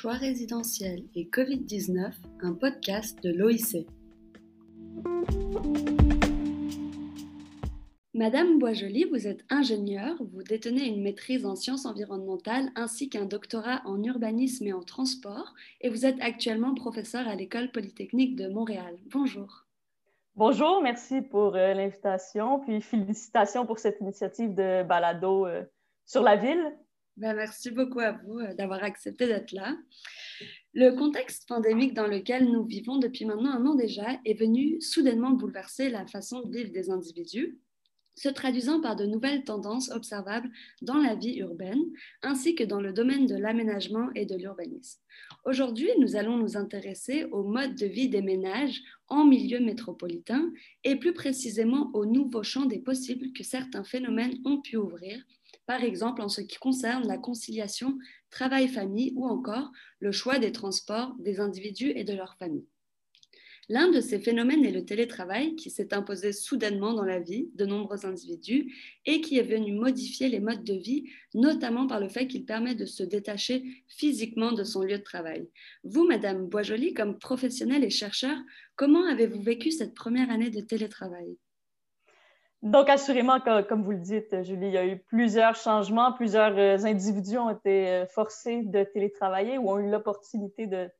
Choix résidentiel et Covid-19, un podcast de l'OIC. Madame Boisjoli, vous êtes ingénieure, vous détenez une maîtrise en sciences environnementales ainsi qu'un doctorat en urbanisme et en transport et vous êtes actuellement professeure à l'École polytechnique de Montréal. Bonjour. Bonjour, merci pour euh, l'invitation, puis félicitations pour cette initiative de balado euh, sur la ville. Ben, merci beaucoup à vous euh, d'avoir accepté d'être là. Le contexte pandémique dans lequel nous vivons depuis maintenant un an déjà est venu soudainement bouleverser la façon de vivre des individus se traduisant par de nouvelles tendances observables dans la vie urbaine, ainsi que dans le domaine de l'aménagement et de l'urbanisme. Aujourd'hui, nous allons nous intéresser au mode de vie des ménages en milieu métropolitain et plus précisément au nouveau champ des possibles que certains phénomènes ont pu ouvrir, par exemple en ce qui concerne la conciliation travail-famille ou encore le choix des transports des individus et de leurs familles. L'un de ces phénomènes est le télétravail qui s'est imposé soudainement dans la vie de nombreux individus et qui est venu modifier les modes de vie, notamment par le fait qu'il permet de se détacher physiquement de son lieu de travail. Vous, Madame Boisjoli, comme professionnelle et chercheur, comment avez-vous vécu cette première année de télétravail? Donc, assurément, comme vous le dites, Julie, il y a eu plusieurs changements. Plusieurs euh, individus ont été euh, forcés de télétravailler ou ont eu l'opportunité de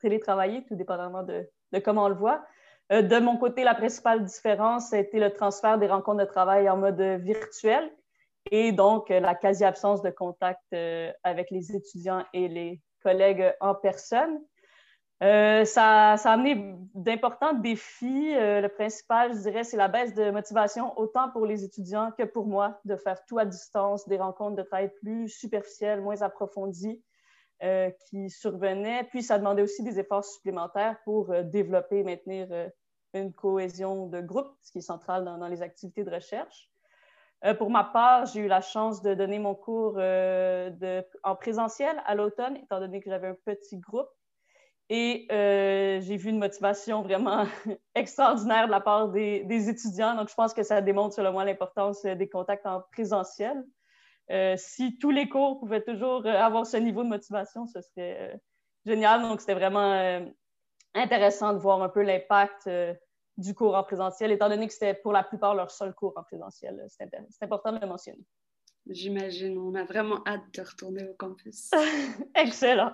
télétravailler, tout dépendamment de, comment on le voit. Euh, de mon côté, la principale différence a été le transfert des rencontres de travail en mode virtuel et donc la quasi-absence de contact avec les étudiants et les collègues en personne. Ça, ça, a amené d'importants défis. le principal, je dirais, c'est la baisse de motivation, autant pour les étudiants que pour moi, de faire tout à distance, des rencontres de travail plus superficielles, moins approfondies. Euh, qui survenaient. Puis, ça demandait aussi des efforts supplémentaires pour euh, développer et maintenir euh, une cohésion de groupe, ce qui est central dans, les activités de recherche. pour ma part, j'ai eu la chance de donner mon cours en présentiel à l'automne, étant donné que j'avais un petit groupe. Et j'ai vu une motivation vraiment extraordinaire de la part des, étudiants. Donc, je pense que ça démontre, selon moi, l'importance des contacts en présentiel. Euh, si tous les cours pouvaient toujours euh, avoir ce niveau de motivation, ce serait euh, génial. Donc, c'était vraiment intéressant de voir un peu l'impact du cours en présentiel, étant donné que c'était pour la plupart leur seul cours en présentiel. C'est important de le mentionner. J'imagine, on a vraiment hâte de retourner au campus. Excellent.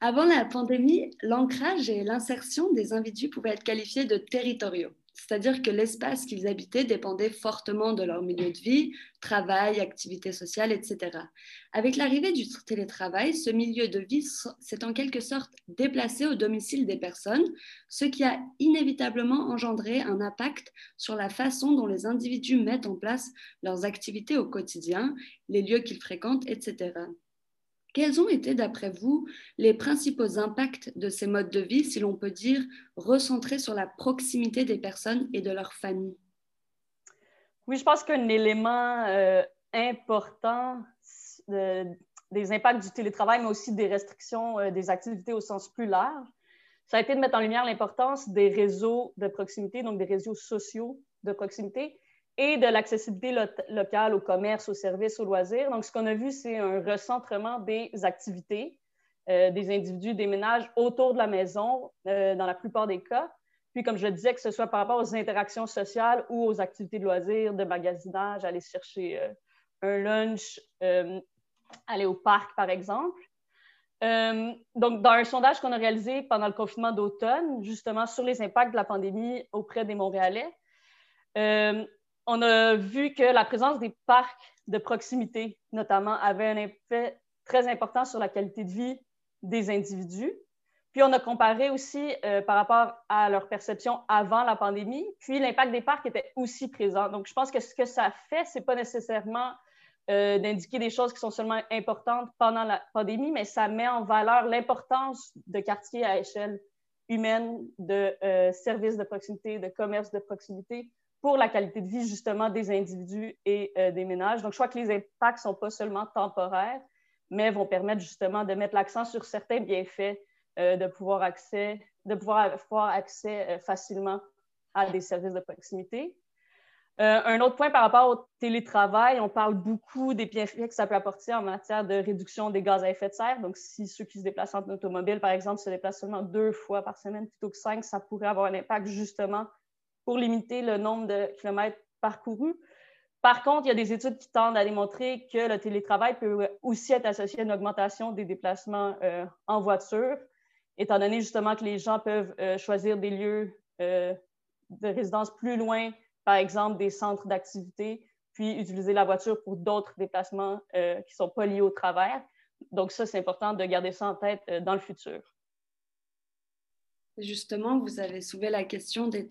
Avant la pandémie, l'ancrage et l'insertion des individus pouvaient être qualifiés de territoriaux c'est-à-dire que l'espace qu'ils habitaient dépendait fortement de leur milieu de vie, travail, activités sociales, etc. Avec l'arrivée du télétravail, ce milieu de vie s'est en quelque sorte déplacé au domicile des personnes, ce qui a inévitablement engendré un impact sur la façon dont les individus mettent en place leurs activités au quotidien, les lieux qu'ils fréquentent, etc. Quels ont été, d'après vous, les principaux impacts de ces modes de vie, si l'on peut dire, recentrés sur la proximité des personnes et de leurs familles? Oui, je pense qu'un élément euh, important des impacts du télétravail, mais aussi des restrictions euh, des activités au sens plus large, ça a été de mettre en lumière l'importance des réseaux de proximité, donc des réseaux sociaux de proximité, et de l'accessibilité locale au commerce, aux services, aux loisirs. Donc, ce qu'on a vu, c'est un recentrement des activités euh, des individus, des ménages autour de la maison, euh, dans la plupart des cas. Puis, comme je le disais, que ce soit par rapport aux interactions sociales ou aux activités de loisirs, de magasinage, aller chercher euh, un lunch, aller au parc, par exemple. donc, dans un sondage qu'on a réalisé pendant le confinement d'automne, justement sur les impacts de la pandémie auprès des Montréalais, on a vu que la présence des parcs de proximité, notamment, avait un effet très important sur la qualité de vie des individus. Puis on a comparé aussi euh, par rapport à leur perception avant la pandémie, puis l'impact des parcs était aussi présent. Donc je pense que ce que ça fait, c'est pas nécessairement euh, d'indiquer des choses qui sont seulement importantes pendant la pandémie, mais ça met en valeur l'importance de quartiers à échelle humaine, de euh, services de proximité, de commerce de proximité, pour la qualité de vie justement des individus et euh, des ménages. Donc, je crois que les impacts ne sont pas seulement temporaires, mais vont permettre justement de mettre l'accent sur certains bienfaits euh, de pouvoir accès, de pouvoir avoir accès euh, facilement à des services de proximité. Un autre point par rapport au télétravail, on parle beaucoup des bienfaits que ça peut apporter en matière de réduction des gaz à effet de serre. Donc, si ceux qui se déplacent en automobile, par exemple, se déplacent seulement deux fois par semaine plutôt que cinq, ça pourrait avoir un impact justement pour limiter le nombre de kilomètres parcourus. Par contre, il y a des études qui tendent à démontrer que le télétravail peut aussi être associé à une augmentation des déplacements euh, en voiture, étant donné justement que les gens peuvent euh, choisir des lieux de résidence plus loin par exemple, des centres d'activité, puis utiliser la voiture pour d'autres déplacements euh, qui ne sont pas liés au travers. Donc, ça, c'est important de garder ça en tête euh, dans le futur. Justement, vous avez soulevé la question des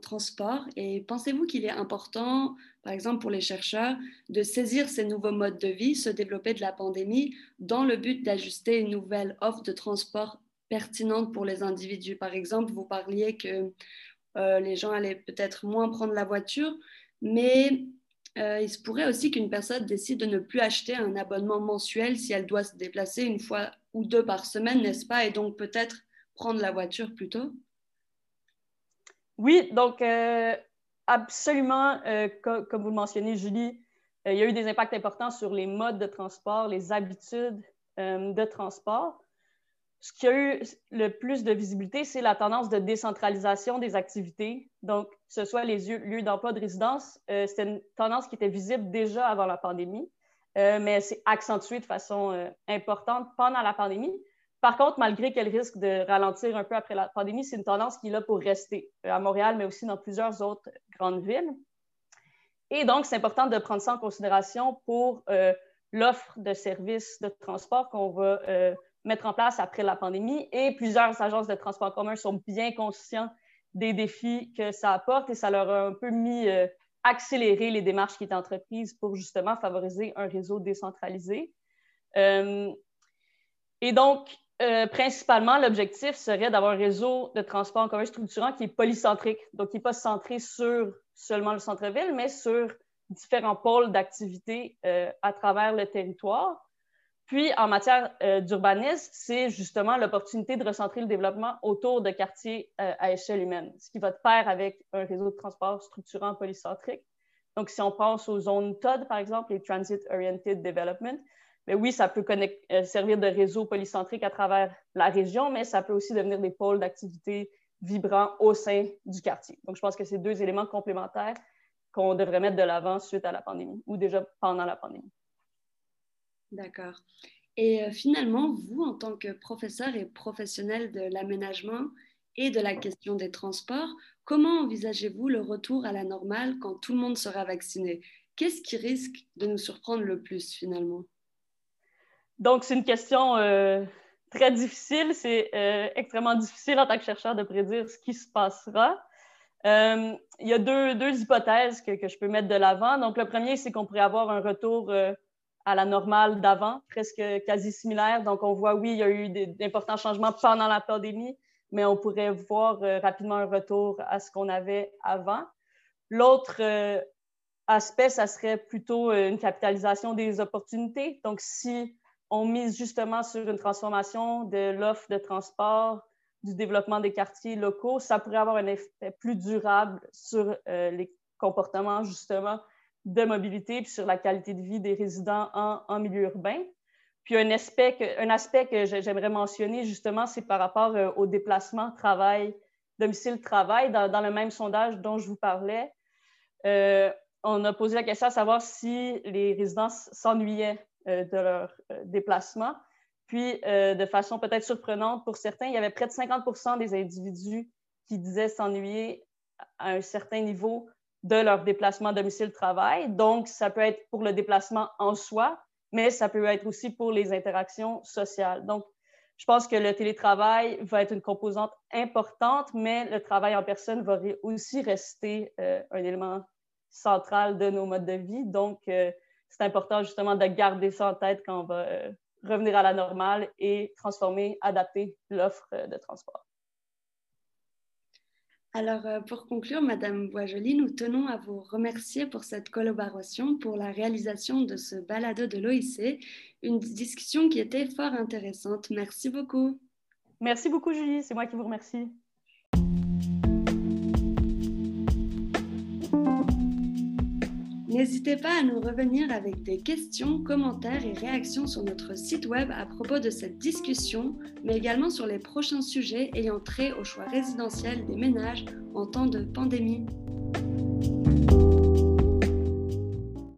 transports et pensez-vous qu'il est important, par exemple pour les chercheurs, de saisir ces nouveaux modes de vie, se développer de la pandémie, dans le but d'ajuster une nouvelle offre de transport pertinente pour les individus? Par exemple, vous parliez que euh, les gens allaient peut-être moins prendre la voiture, mais euh, il se pourrait aussi qu'une personne décide de ne plus acheter un abonnement mensuel si elle doit se déplacer une fois ou deux par semaine, n'est-ce pas, et donc peut-être prendre la voiture plutôt. Oui, donc euh, absolument, comme vous le mentionnez, Julie, il y a eu des impacts importants sur les modes de transport, les habitudes de transport ce qui a eu le plus de visibilité, c'est la tendance de décentralisation des activités. Donc, que ce soit les lieux, d'emploi de résidence, euh, c'était une tendance qui était visible déjà avant la pandémie, euh, mais c'est accentué de façon euh, importante pendant la pandémie. Par contre, malgré qu'elle risque de ralentir un peu après la pandémie, c'est une tendance qui est là pour rester à Montréal, mais aussi dans plusieurs autres grandes villes. Et donc, c'est important de prendre ça en considération pour l'offre de services de transport qu'on va mettre en place après la pandémie. Et plusieurs agences de transport commun sont bien conscients des défis que ça apporte et ça leur a un peu mis euh, accélérer les démarches qui étaient entreprises pour justement favoriser un réseau décentralisé. Euh, et donc, euh, principalement, l'objectif serait d'avoir un réseau de transport en commun structurant qui est polycentrique, donc qui n'est pas centré sur seulement le centre-ville, mais sur différents pôles d'activité à travers le territoire. Puis, en matière euh, d'urbanisme, c'est justement l'opportunité de recentrer le développement autour de quartiers euh, à échelle humaine, ce qui va de pair avec un réseau de transport structurant polycentrique. Donc, si on pense aux zones TOD, par exemple, les Transit Oriented Development, mais oui, ça peut euh, servir de réseau polycentrique à travers la région, mais ça peut aussi devenir des pôles d'activité vibrants au sein du quartier. Donc, je pense que c'est deux éléments complémentaires qu'on devrait mettre de l'avant suite à la pandémie ou déjà pendant la pandémie. D'accord. Et euh, finalement, vous, en tant que professeur et professionnel de l'aménagement et de la question des transports, comment envisagez-vous le retour à la normale quand tout le monde sera vacciné? Qu'est-ce qui risque de nous surprendre le plus finalement? Donc, c'est une question euh, très difficile. C'est euh, extrêmement difficile en tant que chercheur de prédire ce qui se passera. il y a deux, hypothèses que, que, je peux mettre de l'avant. Donc, le premier, c'est qu'on pourrait avoir un retour à la normale d'avant, presque quasi similaire. Donc, on voit, oui, il y a eu d'importants changements pendant la pandémie, mais on pourrait voir euh, rapidement un retour à ce qu'on avait avant. L'autre euh, aspect, ça serait plutôt euh, une capitalisation des opportunités. Donc, si on mise justement sur une transformation de l'offre de transport, du développement des quartiers locaux, ça pourrait avoir un effet plus durable sur les comportements, justement, de mobilité puis sur la qualité de vie des résidents en, milieu urbain. Puis un aspect que, un aspect que j'aimerais mentionner justement, c'est par rapport euh, au déplacement travail, domicile-travail. Dans, le même sondage dont je vous parlais, euh, on a posé la question à savoir si les résidents s'ennuyaient euh, de leur déplacement. Puis, de façon peut-être surprenante pour certains, il y avait près de 50% des individus qui disaient s'ennuyer à un certain niveau de leur déplacement domicile-travail. Donc, ça peut être pour le déplacement en soi, mais ça peut être aussi pour les interactions sociales. Donc, je pense que le télétravail va être une composante importante, mais le travail en personne va aussi rester euh, un élément central de nos modes de vie. Donc, euh, c'est important justement de garder ça en tête quand on va euh, revenir à la normale et transformer, adapter l'offre de transport. Alors, euh, pour conclure, Madame Boisjoli, nous tenons à vous remercier pour cette collaboration, pour la réalisation de ce balado de l'OIC, une discussion qui était fort intéressante. Merci beaucoup. Merci beaucoup, Julie. C'est moi qui vous remercie. N'hésitez pas à nous revenir avec des questions, commentaires et réactions sur notre site web à propos de cette discussion, mais également sur les prochains sujets ayant trait au choix résidentiel des ménages en temps de pandémie.